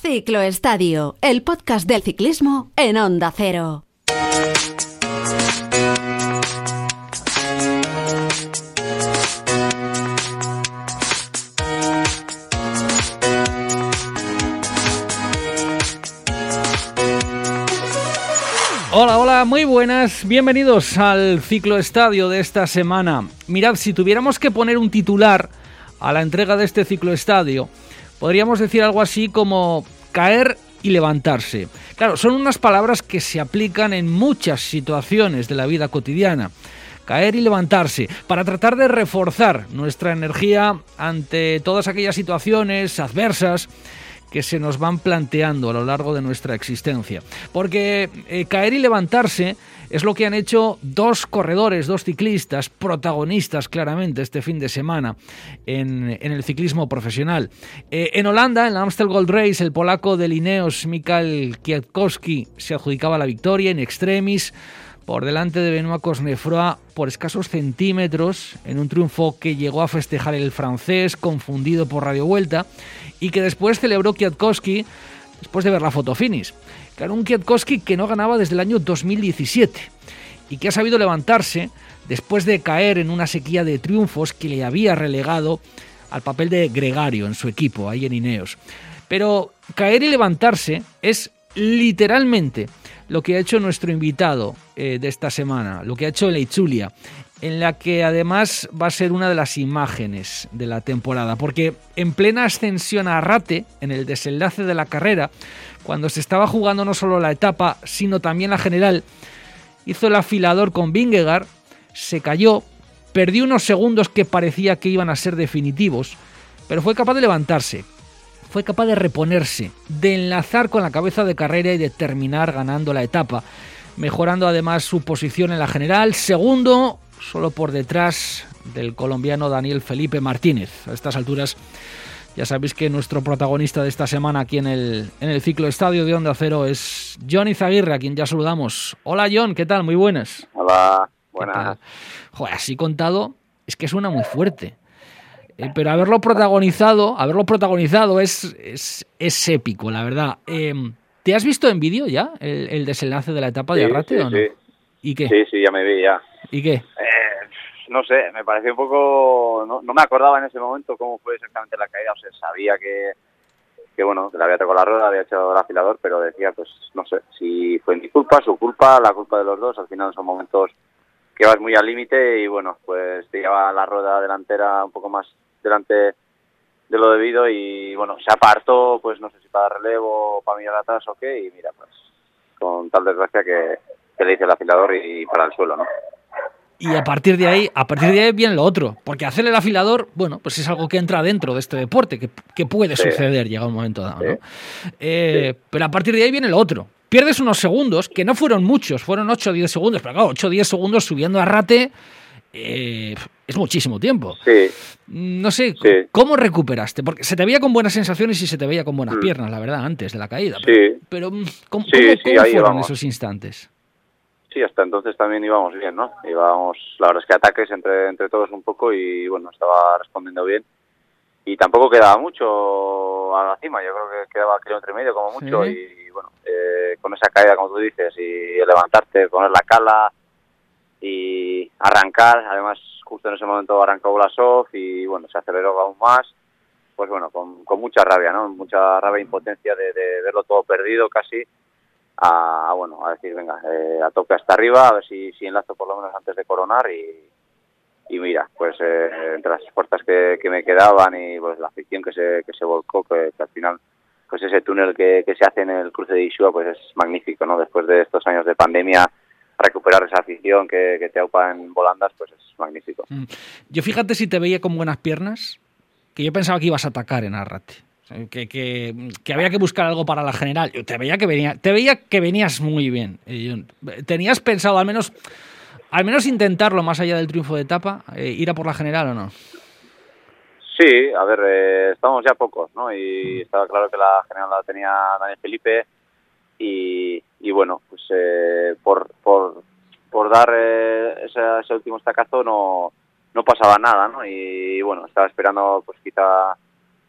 Ciclo Estadio, el podcast del ciclismo en Onda Cero. Hola, hola, muy buenas. Bienvenidos al ciclo estadio de esta semana. Mirad, si tuviéramos que poner un titular a la entrega de este ciclo estadio, podríamos decir algo así como caer y levantarse. Claro, son unas palabras que se aplican en muchas situaciones de la vida cotidiana. Caer y levantarse, para tratar de reforzar nuestra energía ante todas aquellas situaciones adversas que se nos van planteando a lo largo de nuestra existencia. Porque eh, caer y levantarse es lo que han hecho dos corredores, dos ciclistas, protagonistas claramente este fin de semana en, el ciclismo profesional. Eh, en Holanda, en la Amstel Gold Race, el polaco de Lineos, Mikael Kwiatkowski, se adjudicaba la victoria en extremis por delante de Benoit Cosnefroy por escasos centímetros en un triunfo que llegó a festejar el francés confundido por Radio Vuelta y que después celebró Kwiatkowski después de ver la foto finish. Claro, un Kwiatkowski que no ganaba desde el año 2017 y que ha sabido levantarse después de caer en una sequía de triunfos que le había relegado al papel de gregario en su equipo, ahí en Ineos. Pero caer y levantarse es literalmente lo que ha hecho nuestro invitado eh, de esta semana, lo que ha hecho Leichulia, en la que además va a ser una de las imágenes de la temporada, porque en plena ascensión a Rate, en el desenlace de la carrera, cuando se estaba jugando no solo la etapa, sino también la general, hizo el afilador con Vingegaard, se cayó, perdió unos segundos que parecía que iban a ser definitivos, pero fue capaz de levantarse, fue capaz de reponerse, de enlazar con la cabeza de carrera y de terminar ganando la etapa, mejorando además su posición en la general, segundo, solo por detrás del colombiano Daniel Felipe Martínez. A estas alturas ya sabéis que nuestro protagonista de esta semana aquí en el, en el ciclo estadio de Onda Cero es John Izaguirre, a quien ya saludamos. Hola John, ¿qué tal? Muy buenas. Hola, buenas. Joder, así contado, es que suena muy fuerte. Eh, pero haberlo protagonizado, haberlo protagonizado es, es, épico, la verdad. Em, ¿Te has visto en vídeo ya el, desenlace de la etapa de Arrate o no? Sí. ¿Y qué? Sí, sí, ya me vi ya. ¿Y qué? Eh, no sé, me pareció un poco... No, me acordaba en ese momento cómo fue exactamente la caída. O sea, sabía que, que bueno, que había tocado la rueda, había echado el afilador, pero decía, pues, no sé, si fue mi culpa, su culpa, la culpa de los dos. Al final son momentos que vas muy al límite y, bueno, pues te lleva la rueda delantera un poco más delante de lo debido y bueno, se apartó, pues no sé si para relevo para mirar atrás o qué, y mira, pues con tal desgracia que, le hice el afilador y, para el suelo, ¿no? Y a partir de ahí, a partir de ahí viene lo otro, porque hacer el afilador, bueno, pues es algo que entra dentro de este deporte, que, puede suceder, llega un momento dado, ¿no? Eh, pero a partir de ahí viene lo otro. Pierdes unos segundos, que no fueron muchos, fueron 8 o 10 segundos, pero claro, 8 o 10 segundos subiendo a rate, eh, es muchísimo tiempo. Sí. No sé, ¿cómo recuperaste? Porque se te veía con buenas sensaciones y se te veía con buenas mm. piernas, la verdad, antes de la caída. Sí. Pero, mm, ¿cómo, fueron esos instantes? Sí, hasta entonces también íbamos bien, ¿no? Íbamos, la verdad es que ataques entre, entre todos un poco y, bueno, estaba respondiendo bien. Y tampoco quedaba mucho a la cima, yo creo que quedaba kilómetro y medio como mucho. Y, bueno, eh, con esa caída, como tú dices, y levantarte, poner la cala y arrancar, además justo en ese momento arrancó Blasov y bueno, se aceleró aún más, pues bueno, con, con mucha rabia, ¿no? Mucha rabia e impotencia de, verlo todo perdido casi, a, bueno, a decir, venga, eh, a tope hasta arriba, a ver si, si enlazo por lo menos antes de coronar y, y mira, pues eh, entre las puertas que, que, me quedaban y pues la afición que se, que se volcó, que, al final pues ese túnel que, que se hace en el cruce de Isua pues es magnífico, ¿no? Después de estos años de pandemia recuperar esa afición que, te aupa en volandas, pues es magnífico. Mm. Yo fíjate si te veía con buenas piernas, que yo pensaba que ibas a atacar en Arrate. Que, que, había que buscar algo para la general. Yo te veía que venía, te veía que venías muy bien. ¿Tenías pensado al menos, al menos intentarlo más allá del triunfo de etapa, eh, ir a por la general o no? Sí, a ver, eh, estamos ya pocos, ¿no? Y estaba claro que la general la tenía Daniel Felipe y, y bueno, pues eh, por, por, por dar eh, ese, último estacazo no, no pasaba nada, ¿no? Y, bueno, estaba esperando pues quizá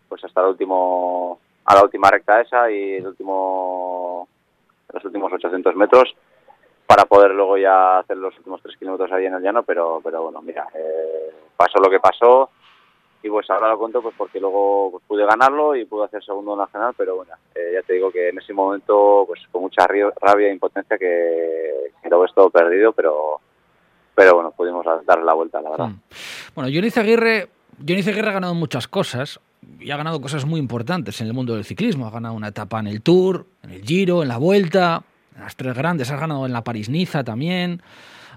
pues hasta el último a la última recta esa y el último, los últimos 800 metros para poder luego ya hacer los últimos tres kilómetros ahí en el llano, pero, pero bueno, mira, eh, pasó lo que pasó y pues ahora lo cuento pues porque luego pues, pude ganarlo y pude hacer segundo nacional, pero bueno, eh, ya te digo que en ese momento pues con mucha rabia e impotencia que, que lo ves todo perdido, pero pero bueno, pudimos dar la vuelta, la verdad. Hmm. Bueno, Johnny Aguirre, Johnny Aguirre ha ganado muchas cosas y ha ganado cosas muy importantes en el mundo del ciclismo. Ha ganado una etapa en el Tour, en el Giro, en la Vuelta, en las tres grandes. Has ganado en la París-Niza también.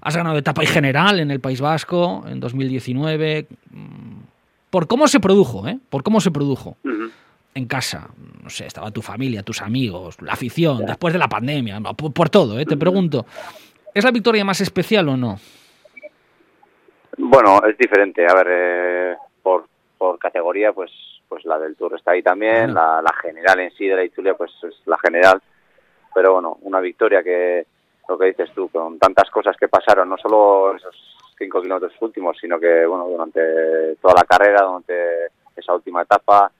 Has ganado etapa y general en el País Vasco en 2019. Por cómo se produjo, ¿eh? Por cómo se produjo. En casa, no sé, estaba tu familia, tus amigos, la afición, después de la pandemia, por, todo, ¿eh? Te pregunto, ¿es la victoria más especial o no? Bueno, es diferente. A ver, eh, por, por categoría, pues pues la del Tour está ahí también. La, general en sí de la Itulia, pues es la general. Pero bueno, una victoria que, lo que dices tú, con tantas cosas que pasaron, no solo esos cinco kilómetros últimos, sino que bueno durante toda la carrera, durante esa última etapa,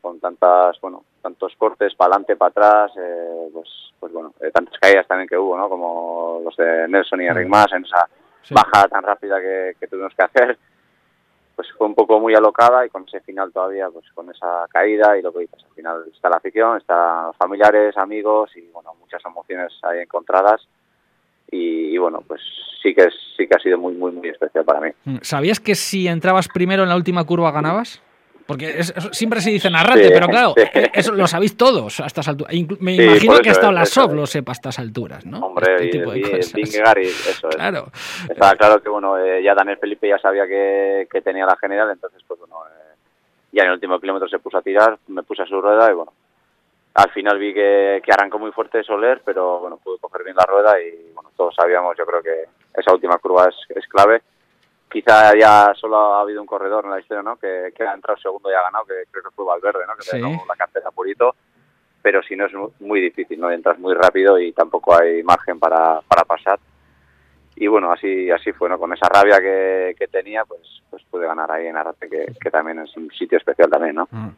con tantas bueno tantos cortes para adelante, para atrás, eh, pues pues bueno, eh, tantas caídas también que hubo, ¿no? Como los de Nelson y Enric Mas en esa bajada tan rápida que, tuvimos que hacer, pues fue un poco muy alocada y con ese final todavía, pues con esa caída y lo que dices, al final está la afición, están familiares, amigos y bueno, muchas emociones ahí encontradas y, bueno, pues sí que sí que ha sido muy muy muy especial para mí. Mm, ¿Sabías que si entrabas primero en la última curva ganabas? Porque siempre se dice narrate, pero claro, eso lo sabéis todos a estas alturas. Me imagino que hasta la SOP lo sepa a estas alturas, ¿no? Hombre, este tipo de eso es. Claro. Estaba claro que, bueno, eh, ya Daniel Felipe ya sabía que, que, tenía la general, entonces, pues bueno, eh, ya en el último kilómetro se puso a tirar, me puse a su rueda y, bueno, al final vi que, que arrancó muy fuerte Soler, pero, bueno, pude coger bien la rueda y, bueno, todos sabíamos, yo creo que esa última curva es, es clave quizá ya solo ha habido un corredor en la historia, ¿no? Que, que ha entrado segundo y ha ganado, que creo que fue Valverde, ¿no? Que sí. la cartera purito. Pero si no es muy difícil, ¿no? Entras muy rápido y tampoco hay margen para, para pasar. Y bueno, así así fue, ¿no? Con esa rabia que, que tenía, pues pues pude ganar ahí en Arate, que, que, también es un sitio especial también, ¿no? Mm.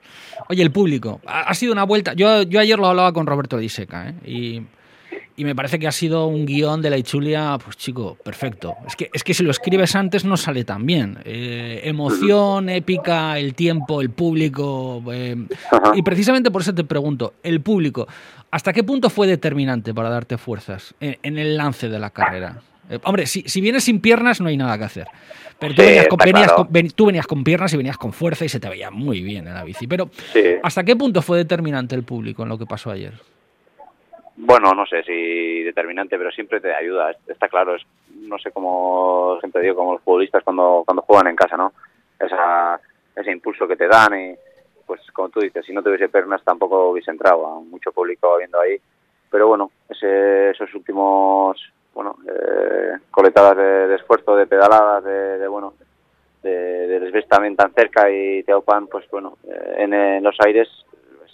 Oye, el público, ha, sido una vuelta... Yo, yo ayer lo hablaba con Roberto Diseca, ¿eh? Y y me parece que ha sido un guion de la Ichulia, pues chico, perfecto. Es que, es que si lo escribes antes no sale tan bien. Eh, emoción, épica, el tiempo, el público. Eh, y precisamente por eso te pregunto, el público, ¿hasta qué punto fue determinante para darte fuerzas en, el lance de la carrera? Eh, hombre, si, si, vienes sin piernas no hay nada que hacer. Pero tú, venías con, tú, venías con, piernas y venías con fuerza y se te veía muy bien en la bici. Pero ¿hasta qué punto fue determinante el público en lo que pasó ayer? Bueno, no sé si determinante, pero siempre te ayuda. Está claro, es no sé cómo siempre digo, como los futbolistas cuando cuando juegan en casa, ¿no? Esa, ese impulso que te dan y pues como tú dices, si no tuviese pernas tampoco hubiese entrado, mucho público viendo ahí. Pero bueno, ese, esos últimos, bueno, eh, coletadas de, esfuerzo, de pedaladas, de, bueno, de, de tan cerca y Teopan, pues bueno, eh, en, los aires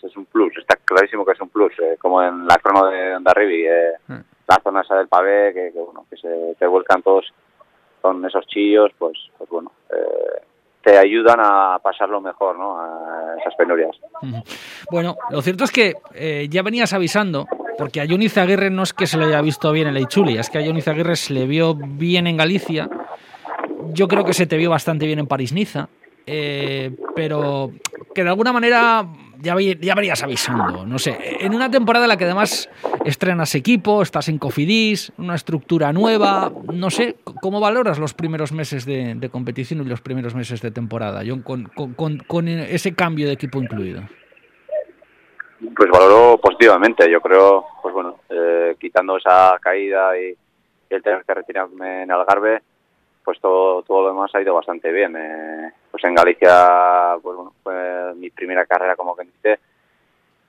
es un plus, está clarísimo que es un plus, eh, como en la crono de Ondarribi, eh, mm. la zona esa del pavé, que, bueno, que se te vuelcan todos con esos chillos, pues, pues bueno, eh, te ayudan a pasarlo mejor, ¿no? A esas penurias. Bueno, lo cierto es que eh, ya venías avisando, porque a Johnny Aguirre no es que se le haya visto bien en la Ichuli, es que a Johnny Aguirre se le vio bien en Galicia. Yo creo que se te vio bastante bien en París-Niza, pero que de alguna manera ya, ya avisando, no sé, en una temporada en la que además estrenas equipo, estás en Cofidis, una estructura nueva, no sé, ¿cómo valoras los primeros meses de, competición y los primeros meses de temporada, John, con, con, con, ese cambio de equipo incluido? Pues valoro positivamente, yo creo, pues bueno, eh, quitando esa caída y, el tener que retirarme en Algarve, pues todo, todo lo demás ha ido bastante bien. Eh, pues en Galicia, pues bueno, fue mi primera carrera como que dice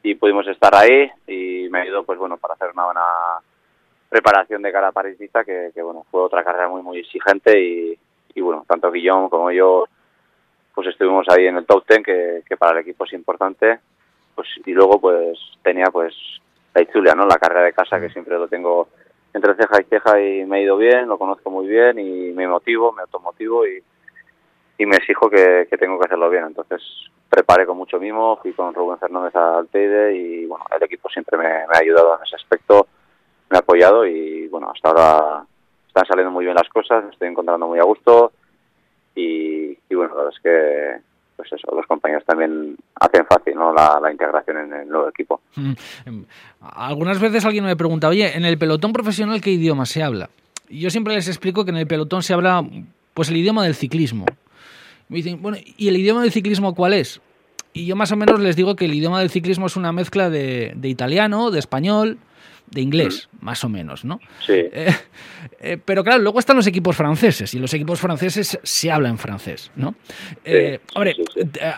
y pudimos estar ahí y me ayudó, pues bueno, para hacer una buena preparación de cara a París que, que bueno, fue otra carrera muy, muy exigente y, y bueno, tanto Guillón como yo, pues estuvimos ahí en el top ten, que, que para el equipo es importante, pues y luego pues tenía pues la Itzulia, ¿no? La carrera de casa que siempre lo tengo entre ceja y ceja y me ha ido bien, lo conozco muy bien y me motivo, me automotivo y, y me exijo que, tengo que hacerlo bien. Entonces preparé con mucho mimo, fui con Rubén Fernández al Teide y bueno, el equipo siempre me, ha ayudado en ese aspecto, me ha apoyado y bueno, hasta ahora están saliendo muy bien las cosas, me estoy encontrando muy a gusto y, bueno, la verdad es que pues eso, los compañeros también hacen fácil ¿no? la, integración en el nuevo equipo. Mm, em, algunas veces alguien me pregunta, oye, en el pelotón profesional, ¿qué idioma se habla? Y yo siempre les explico que en el pelotón se habla pues el idioma del ciclismo. Me dicen, bueno, ¿y el idioma del ciclismo cuál es? Y yo más o menos les digo que el idioma del ciclismo es una mezcla de, de italiano, de español, de inglés, más o menos, ¿no? Sí. Eh, eh, pero claro, luego están los equipos franceses y los equipos franceses se hablan francés, ¿no? Eh, hombre,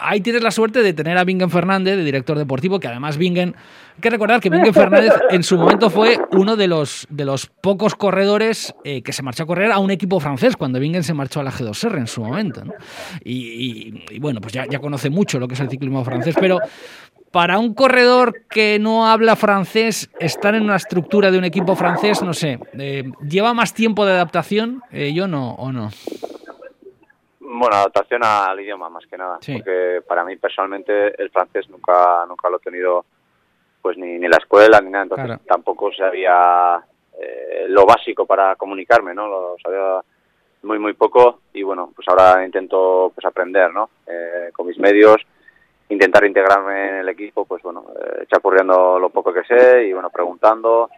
ahí tienes la suerte de tener a Bingen Fernández, de director deportivo, que además Bingen, hay que recordar que Bingen Fernández en su momento fue uno de los, de los pocos corredores que se marchó a correr a un equipo francés cuando Bingen se marchó a la G2R en su momento, ¿no? Y, bueno, pues ya, ya conoce mucho lo que es el ciclismo francés, pero para un corredor que no habla francés, estar en una estructura de un equipo francés, no sé, eh, ¿lleva más tiempo de adaptación? Eh, yo no, ¿o no? Bueno, adaptación al idioma más que nada, porque para mí personalmente el francés nunca nunca lo he tenido pues ni, ni la escuela ni nada, entonces tampoco sabía eh, lo básico para comunicarme, ¿no? Lo sabía muy muy poco y bueno, pues ahora intento pues aprender, ¿no? con mis medios intentar integrarme en el equipo, pues bueno, eh, chapurreando lo poco que sé y bueno, preguntando.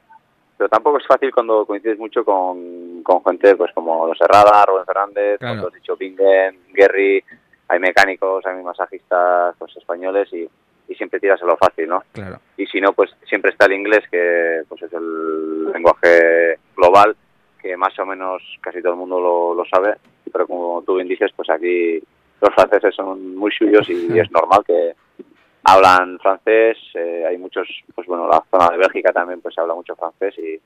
Pero tampoco es fácil cuando coincides mucho con, con gente pues como Los Herrada, Rubén Fernández, como has dicho, Bingen, Gary, hay mecánicos, hay masajistas pues, españoles y, y siempre tiras a lo fácil, ¿no? Claro. Y si no, pues siempre está el inglés, que pues es el lenguaje global, que más o menos casi todo el mundo lo, lo sabe, pero como tú bien dices, pues aquí los franceses son muy suyos y, es normal que hablan francés, eh, hay muchos, pues bueno, la zona de Bélgica también pues se habla mucho francés y,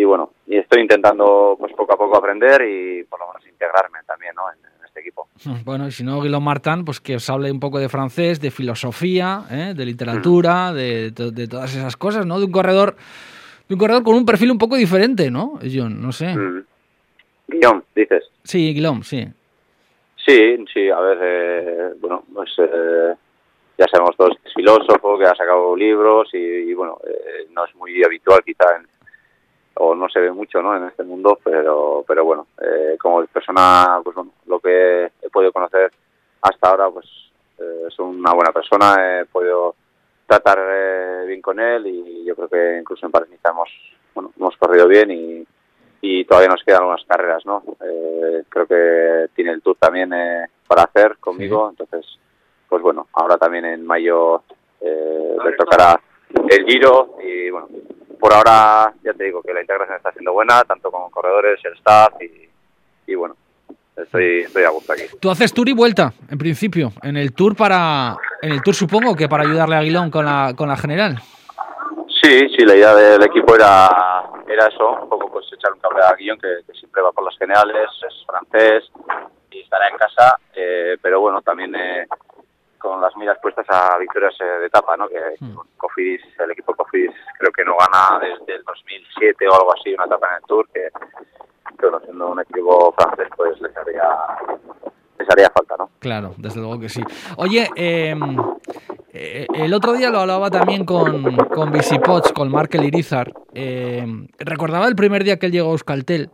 y bueno, y estoy intentando pues poco a poco aprender y por lo menos integrarme también, ¿no? En, este equipo. Bueno, y si no, Guillaume Martin, pues que os hable un poco de francés, de filosofía, ¿eh? de literatura, de, de, todas esas cosas, ¿no? De un corredor, de un corredor con un perfil un poco diferente, ¿no? John, no sé. Guillaume, dices. Sí, Guillaume, sí. Sí, sí, a ver, eh, bueno, pues eh, ya sabemos todos que es filósofo, que ha sacado libros y, bueno, eh, no es muy habitual quizá en, o no se ve mucho ¿no? en este mundo, pero pero bueno, como persona, pues bueno, lo que he podido conocer hasta ahora, pues es una buena persona, he podido tratar bien con él y yo creo que incluso en París hemos, bueno, hemos corrido bien y, y todavía nos quedan algunas carreras, ¿no? Eh, creo que tiene el Tour también eh, para hacer conmigo, entonces, pues bueno, ahora también en mayo eh, le tocará el Giro y bueno, por ahora ya te digo que la integración está siendo buena, tanto con corredores, el staff y, bueno, estoy, estoy a gusto aquí. Tú haces Tour y vuelta, en principio, en el Tour para, en el Tour supongo que para ayudarle a Aguilón con la, con la general. Sí, sí, la idea del equipo era, era eso, un poco pues echar un cable a Guillón, que, siempre va por las generales, es francés y estará en casa, eh, pero bueno, también eh, con las miras puestas a victorias eh, de etapa, ¿no? Que hmm. Cofidis, el equipo Cofidis creo que no gana desde el 2007 o algo así una etapa en el Tour, que, que siendo un equipo francés pues les haría les haría falta, ¿no? Claro, desde luego que sí. Oye, eh, eh, el otro día lo hablaba también con, con Visipots, con Markel Irizar. Eh, recordaba el primer día que él llegó a Euskaltel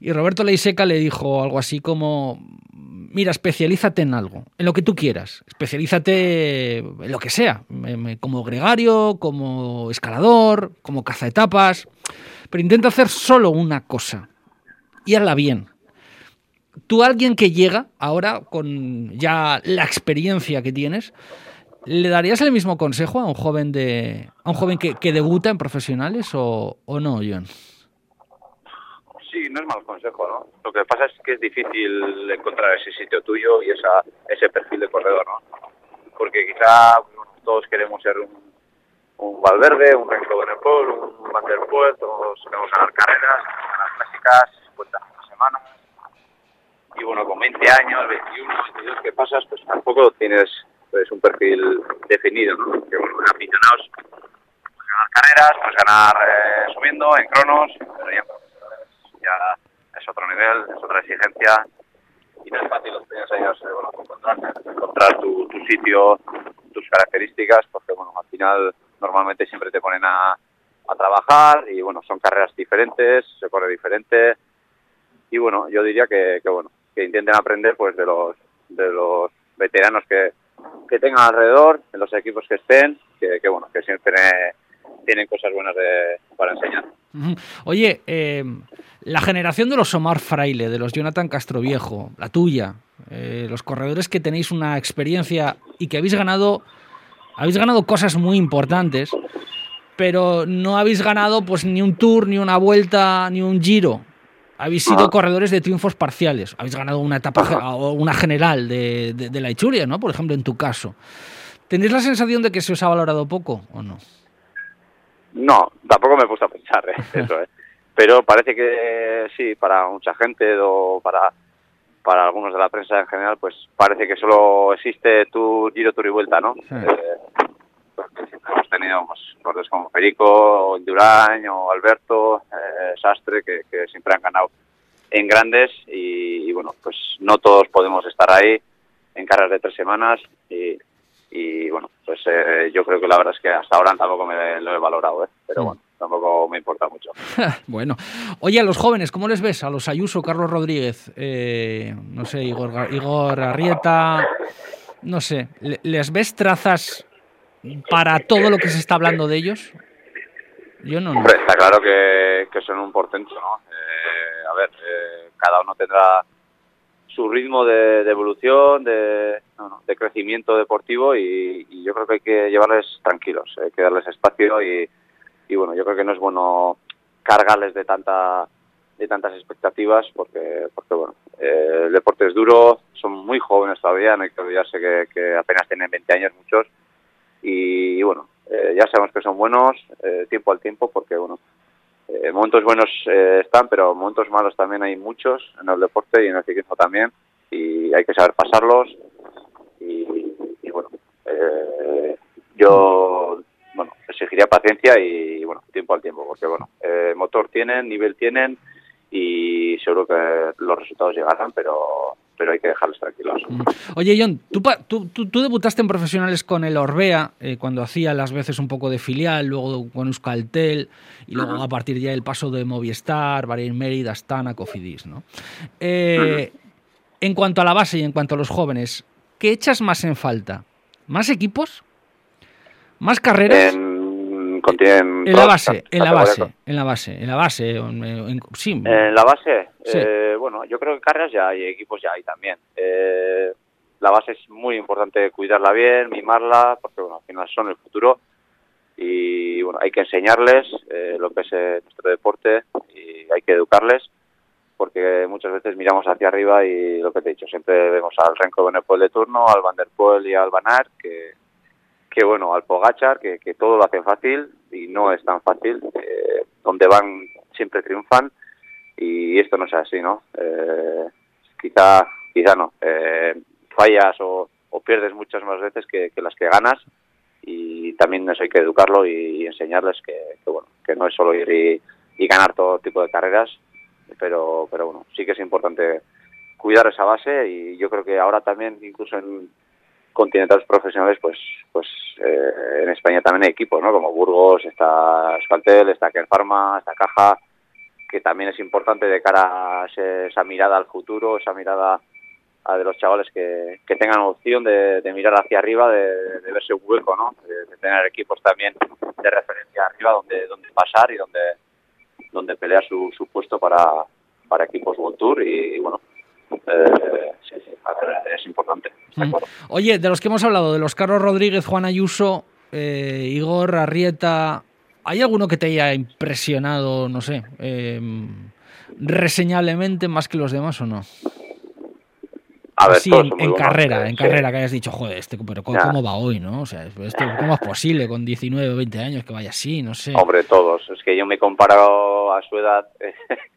y Roberto Leiseca le dijo algo así como, mira, especialízate en algo, en lo que tú quieras, especialízate en lo que sea, como gregario, como escalador, como cazaetapas, pero intenta hacer solo una cosa y hazla bien. Tú, alguien que llega ahora con ya la experiencia que tienes, ¿Le darías el mismo consejo a un joven de a un joven que, que debuta en profesionales o, o, no, John? Sí, no es mal consejo, ¿no? Lo que pasa es que es difícil encontrar ese sitio tuyo y esa, ese perfil de corredor, ¿no? Porque quizá todos queremos ser un, un Valverde, un Renko Benepol, un Van todos queremos ganar carreras, ganar clásicas, 50 semanas. Y bueno, con 20 años, 21, 22 que pasas, pues tampoco tienes es un perfil definido, ¿no? Que bueno, aficionados, pues ganar carreras, pues ganar eh, subiendo en cronos, pero ya, es otro nivel, es otra exigencia y no es fácil los primeros años eh, bueno, encontrar, encontrar tu, tu, sitio, tus características, porque bueno, al final normalmente siempre te ponen a, a trabajar y bueno, son carreras diferentes, se corre diferente y bueno, yo diría que, que bueno, que intenten aprender pues de los de los veteranos que, que tengan alrededor, en los equipos que estén, que, que bueno, que siempre tienen cosas buenas de, para enseñar. Oye, eh, la generación de los Omar Fraile, de los Jonathan Castroviejo, la tuya, eh, los corredores que tenéis una experiencia y que habéis ganado, habéis ganado cosas muy importantes, pero no habéis ganado pues ni un tour, ni una vuelta, ni un giro. Habéis sido corredores de triunfos parciales. Habéis ganado una etapa o una general de, de, de la Ichuria, ¿no? Por ejemplo, en tu caso. ¿Tenéis la sensación de que se os ha valorado poco o no? No, tampoco me he puesto a pensar ¿eh? eso, ¿eh? pero parece que sí, para mucha gente o para, para algunos de la prensa en general, pues parece que solo existe tu giro, tour y vuelta, ¿no? Sí. Eh, porque siempre hemos tenido pues, corredores como Perico, o o Alberto, Sastre, que, que, siempre han ganado en grandes y, y, bueno, pues no todos podemos estar ahí en carreras de tres semanas y, y bueno, pues eh, yo creo que la verdad es que hasta ahora tampoco me lo he valorado, ¿eh? pero mm. bueno, tampoco me importa mucho. bueno, oye, a los jóvenes, ¿cómo les ves? A los Ayuso, Carlos Rodríguez, eh, no sé, Igor, Igor Arrieta, no sé, ¿les ves trazas para todo lo que se está hablando de ellos? Está claro que, que son un portento, ¿no? Eh, a ver, eh, cada uno tendrá su ritmo de, evolución, de, crecimiento deportivo y, y, yo creo que hay que llevarles tranquilos, hay que darles espacio y, y, bueno, yo creo que no es bueno cargarles de tanta de tantas expectativas porque porque bueno eh, el deporte es duro son muy jóvenes todavía no hay que olvidarse que, apenas tienen 20 años muchos y bueno eh, ya sabemos que son buenos eh, tiempo al tiempo porque bueno eh, momentos buenos eh, están, pero momentos malos también hay muchos en el deporte y en el ciclismo también, y hay que saber pasarlos. Y, y bueno, eh, yo bueno exigiría paciencia y, bueno tiempo al tiempo, porque bueno eh, motor tienen, nivel tienen y seguro que los resultados llegarán, pero pero hay que dejarles tranquilos. Oye, John, tú, tú, tú, tú debutaste en profesionales con el Orbea, eh, cuando hacía las veces un poco de filial, luego con Euskaltel, y luego uh -huh. a partir ya el paso de Movistar, Bahrein Mérida, Astana, Cofidis, ¿no? Eh, uh -huh. En cuanto a la base y en cuanto a los jóvenes, ¿qué echas más en falta? ¿Más equipos? ¿Más carreras? En en, en la base, en la base, en la base, en la base, en, en, sí. En la base, sí. eh, bueno, yo creo que carreras ya hay, equipos ya hay también. Eh, la base es muy importante cuidarla bien, mimarla, porque bueno, al final son el futuro y bueno, hay que enseñarles eh, lo que es eh, nuestro deporte y hay que educarles porque muchas veces miramos hacia arriba y lo que te he dicho, siempre vemos al Renko Benepol de turno, al Van der Poel y al Van Aert, que que bueno, al Pogachar, que, que todo lo hacen fácil y no es tan fácil, eh, donde van siempre triunfan y esto no es así, ¿no? Eh, quizá, quizá no, eh, fallas o, pierdes muchas más veces que, que, las que ganas y también eso hay que educarlo y, enseñarles que, que, bueno, que no es solo ir y, y ganar todo tipo de carreras, pero, pero bueno, sí que es importante cuidar esa base y yo creo que ahora también incluso en continentales profesionales, pues pues eh, en España también hay equipos, ¿no? Como Burgos, está Escaltel, está Pharma, está Caja, que también es importante de cara a ese, esa mirada al futuro, esa mirada a de los chavales que, que tengan opción de, mirar hacia arriba, de, verse un hueco, ¿no? De, tener equipos también de referencia arriba donde donde pasar y donde donde pelear su, su puesto para, para equipos World Tour y bueno, eh, sí, sí, es importante. Oye, de los que hemos hablado, de los Carlos Rodríguez, Juan Ayuso, eh, Igor Arrieta, ¿hay alguno que te haya impresionado, no sé, eh, reseñablemente más que los demás o no? A ver, sí, en, en carrera, en sí. carrera, que hayas dicho, joder, este, pero ¿cómo, ¿cómo, va hoy, no? O sea, este, ¿cómo es posible con 19 o 20 años que vaya así? No sé. Hombre, todos. Es que yo me comparo a su edad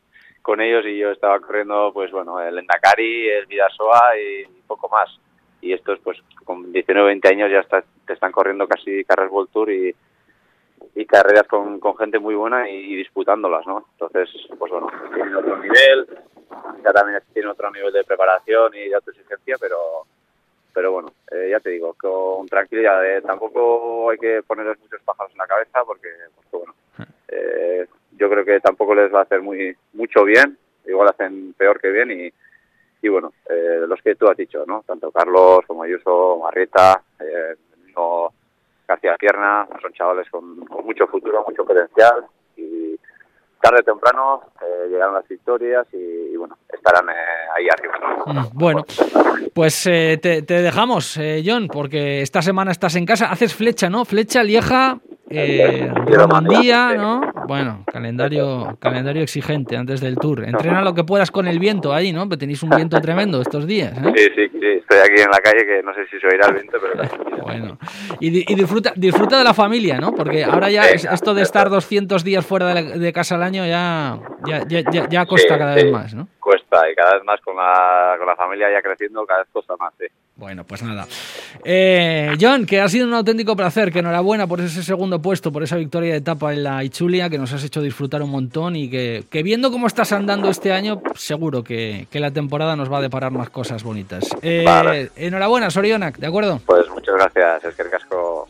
con ellos y yo estaba corriendo, pues bueno, el Endacari, el Vidasoa y poco más. Y estos, pues con 19 20 años ya está, te están corriendo casi carreras World Tour y, y carreras con, con gente muy buena y, y, disputándolas, ¿no? Entonces, pues bueno, tienen otro nivel, ya también tiene otro nivel de preparación y de autoexigencia, pero pero bueno, eh, ya te digo, con tranquilidad, eh, tampoco hay que ponerles muchos pájaros en la cabeza porque, bueno, eh, yo creo que tampoco les va a hacer muy mucho bien, igual hacen peor que bien y, y bueno, los que tú has dicho, ¿no? Tanto Carlos como Ayuso, Marrieta, eh, García Pierna, son chavales con, con mucho futuro, mucho potencial y tarde o temprano eh, llegarán las victorias y, bueno, estarán eh, ahí arriba. Mm, bueno, pues eh, te, te, dejamos, eh, John, porque esta semana estás en casa. Haces flecha, ¿no? Flecha, Lieja, eh, Romandía, ¿no? Bueno, calendario calendario exigente antes del tour. Entrena lo que puedas con el viento ahí, ¿no? Porque tenéis un viento tremendo estos días. ¿eh? Sí, sí, sí. Estoy aquí en la calle que no sé si se oirá el viento, pero... bueno, y, y, disfruta disfruta de la familia, ¿no? Porque ahora ya es, esto de estar 200 días fuera de, la, de casa al año ya, ya, ya, ya cuesta sí, cada sí. vez más, ¿no? Cuesta, y cada vez más con la, con la familia ya creciendo, cada vez cuesta más, sí. Bueno, pues nada. Eh, John, que ha sido un auténtico placer, que enhorabuena por ese segundo puesto, por esa victoria de etapa en la Ichulia, que nos has hecho disfrutar un montón y que, que viendo cómo estás andando este año, seguro que, que, la temporada nos va a deparar más cosas bonitas. Eh, vale. Enhorabuena, Sorionak, ¿de acuerdo? Pues muchas gracias, es que el casco